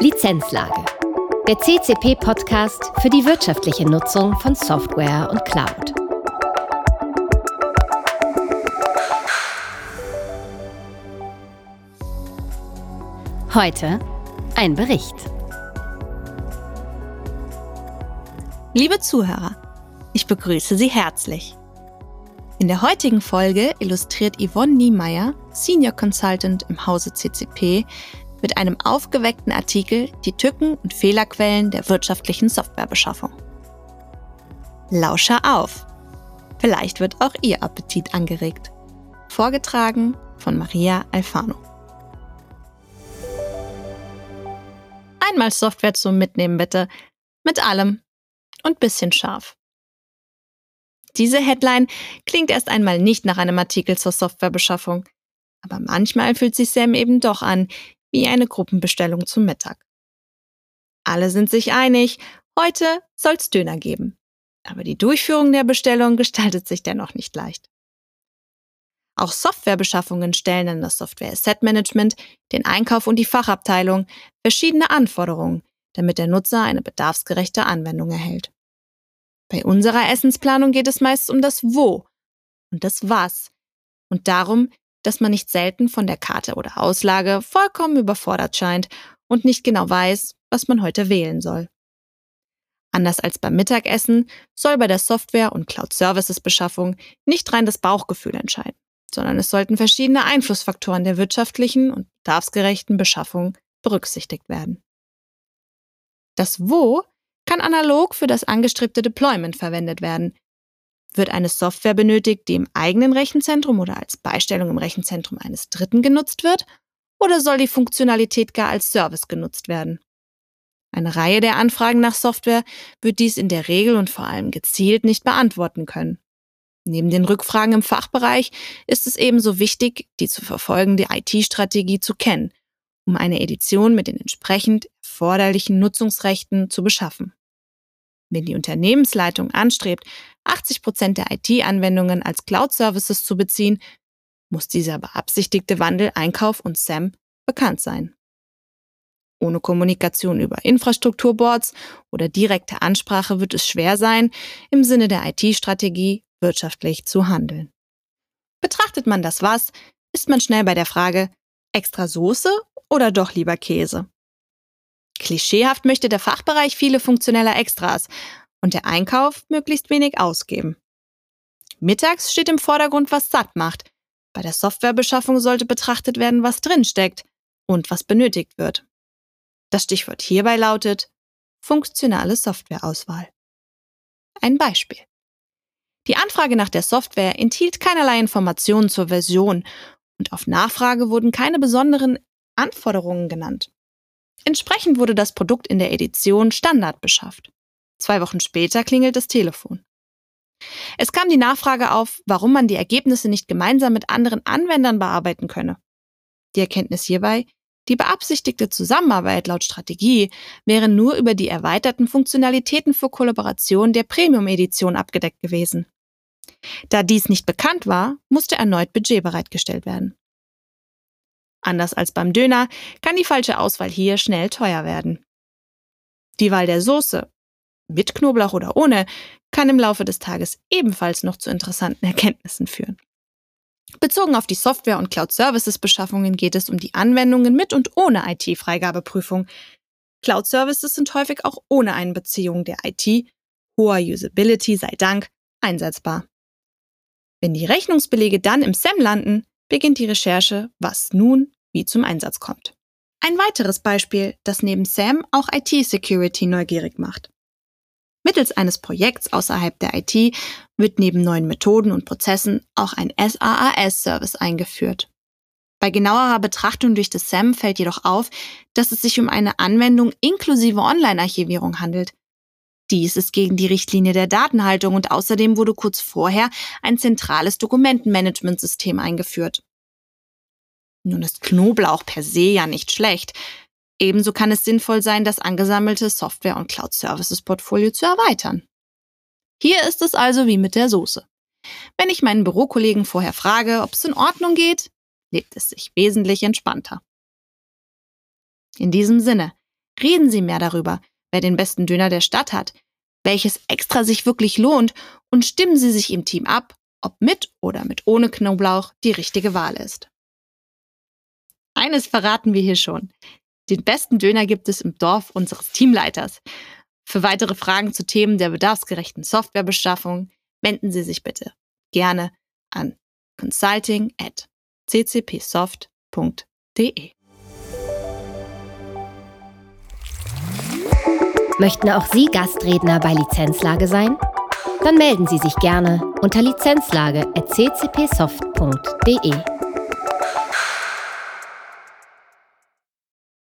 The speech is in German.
Lizenzlage. Der CCP-Podcast für die wirtschaftliche Nutzung von Software und Cloud. Heute ein Bericht. Liebe Zuhörer, ich begrüße Sie herzlich. In der heutigen Folge illustriert Yvonne Niemeyer, Senior Consultant im Hause CCP, mit einem aufgeweckten Artikel die Tücken und Fehlerquellen der wirtschaftlichen Softwarebeschaffung. Lauscher auf! Vielleicht wird auch Ihr Appetit angeregt. Vorgetragen von Maria Alfano. Einmal Software zum Mitnehmen bitte. Mit allem. Und bisschen scharf. Diese Headline klingt erst einmal nicht nach einem Artikel zur Softwarebeschaffung. Aber manchmal fühlt sich Sam eben doch an wie eine Gruppenbestellung zum Mittag. Alle sind sich einig, heute soll's Döner geben. Aber die Durchführung der Bestellung gestaltet sich dennoch nicht leicht. Auch Softwarebeschaffungen stellen an das Software Asset Management, den Einkauf und die Fachabteilung verschiedene Anforderungen, damit der Nutzer eine bedarfsgerechte Anwendung erhält. Bei unserer Essensplanung geht es meist um das Wo und das Was und darum, dass man nicht selten von der Karte oder Auslage vollkommen überfordert scheint und nicht genau weiß, was man heute wählen soll. Anders als beim Mittagessen soll bei der Software- und Cloud-Services-Beschaffung nicht rein das Bauchgefühl entscheiden, sondern es sollten verschiedene Einflussfaktoren der wirtschaftlichen und bedarfsgerechten Beschaffung berücksichtigt werden. Das Wo kann analog für das angestrebte Deployment verwendet werden, wird eine Software benötigt, die im eigenen Rechenzentrum oder als Beistellung im Rechenzentrum eines Dritten genutzt wird? Oder soll die Funktionalität gar als Service genutzt werden? Eine Reihe der Anfragen nach Software wird dies in der Regel und vor allem gezielt nicht beantworten können. Neben den Rückfragen im Fachbereich ist es ebenso wichtig, die zu verfolgende IT-Strategie zu kennen, um eine Edition mit den entsprechend erforderlichen Nutzungsrechten zu beschaffen. Wenn die Unternehmensleitung anstrebt, 80 Prozent der IT-Anwendungen als Cloud-Services zu beziehen, muss dieser beabsichtigte Wandel Einkauf und SAM bekannt sein. Ohne Kommunikation über Infrastrukturboards oder direkte Ansprache wird es schwer sein, im Sinne der IT-Strategie wirtschaftlich zu handeln. Betrachtet man das was, ist man schnell bei der Frage, extra Soße oder doch lieber Käse? Klischeehaft möchte der Fachbereich viele funktionelle Extras und der Einkauf möglichst wenig ausgeben. Mittags steht im Vordergrund, was satt macht. Bei der Softwarebeschaffung sollte betrachtet werden, was drinsteckt und was benötigt wird. Das Stichwort hierbei lautet funktionale Softwareauswahl. Ein Beispiel. Die Anfrage nach der Software enthielt keinerlei Informationen zur Version und auf Nachfrage wurden keine besonderen Anforderungen genannt. Entsprechend wurde das Produkt in der Edition Standard beschafft. Zwei Wochen später klingelt das Telefon. Es kam die Nachfrage auf, warum man die Ergebnisse nicht gemeinsam mit anderen Anwendern bearbeiten könne. Die Erkenntnis hierbei, die beabsichtigte Zusammenarbeit laut Strategie wäre nur über die erweiterten Funktionalitäten für Kollaboration der Premium-Edition abgedeckt gewesen. Da dies nicht bekannt war, musste erneut Budget bereitgestellt werden. Anders als beim Döner kann die falsche Auswahl hier schnell teuer werden. Die Wahl der Soße, mit Knoblauch oder ohne, kann im Laufe des Tages ebenfalls noch zu interessanten Erkenntnissen führen. Bezogen auf die Software- und Cloud-Services-Beschaffungen geht es um die Anwendungen mit und ohne IT-Freigabeprüfung. Cloud-Services sind häufig auch ohne Einbeziehung der IT, hoher Usability sei Dank, einsetzbar. Wenn die Rechnungsbelege dann im SAM landen, beginnt die Recherche, was nun wie zum Einsatz kommt. Ein weiteres Beispiel, das neben SAM auch IT-Security neugierig macht. Mittels eines Projekts außerhalb der IT wird neben neuen Methoden und Prozessen auch ein SaaS-Service eingeführt. Bei genauerer Betrachtung durch das SAM fällt jedoch auf, dass es sich um eine Anwendung inklusive Online-Archivierung handelt. Dies ist gegen die Richtlinie der Datenhaltung und außerdem wurde kurz vorher ein zentrales Dokumentenmanagementsystem eingeführt. Nun ist Knoblauch per se ja nicht schlecht. Ebenso kann es sinnvoll sein, das angesammelte Software- und Cloud-Services-Portfolio zu erweitern. Hier ist es also wie mit der Soße. Wenn ich meinen Bürokollegen vorher frage, ob es in Ordnung geht, lebt es sich wesentlich entspannter. In diesem Sinne, Reden Sie mehr darüber, wer den besten Döner der Stadt hat, welches extra sich wirklich lohnt und stimmen Sie sich im Team ab, ob mit oder mit ohne Knoblauch die richtige Wahl ist. Eines verraten wir hier schon. Den besten Döner gibt es im Dorf unseres Teamleiters. Für weitere Fragen zu Themen der bedarfsgerechten Softwarebeschaffung wenden Sie sich bitte gerne an consulting at ccpsoft.de. Möchten auch Sie Gastredner bei Lizenzlage sein? Dann melden Sie sich gerne unter lizenzlage.ccpsoft.de.